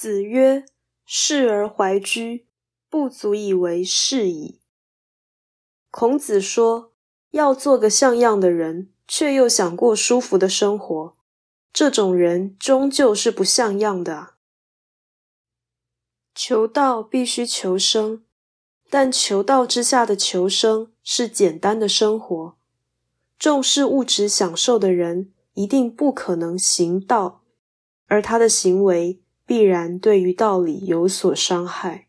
子曰：“仕而怀居，不足以为是矣。”孔子说：“要做个像样的人，却又想过舒服的生活，这种人终究是不像样的。求道必须求生，但求道之下的求生是简单的生活。重视物质享受的人，一定不可能行道，而他的行为。”必然对于道理有所伤害。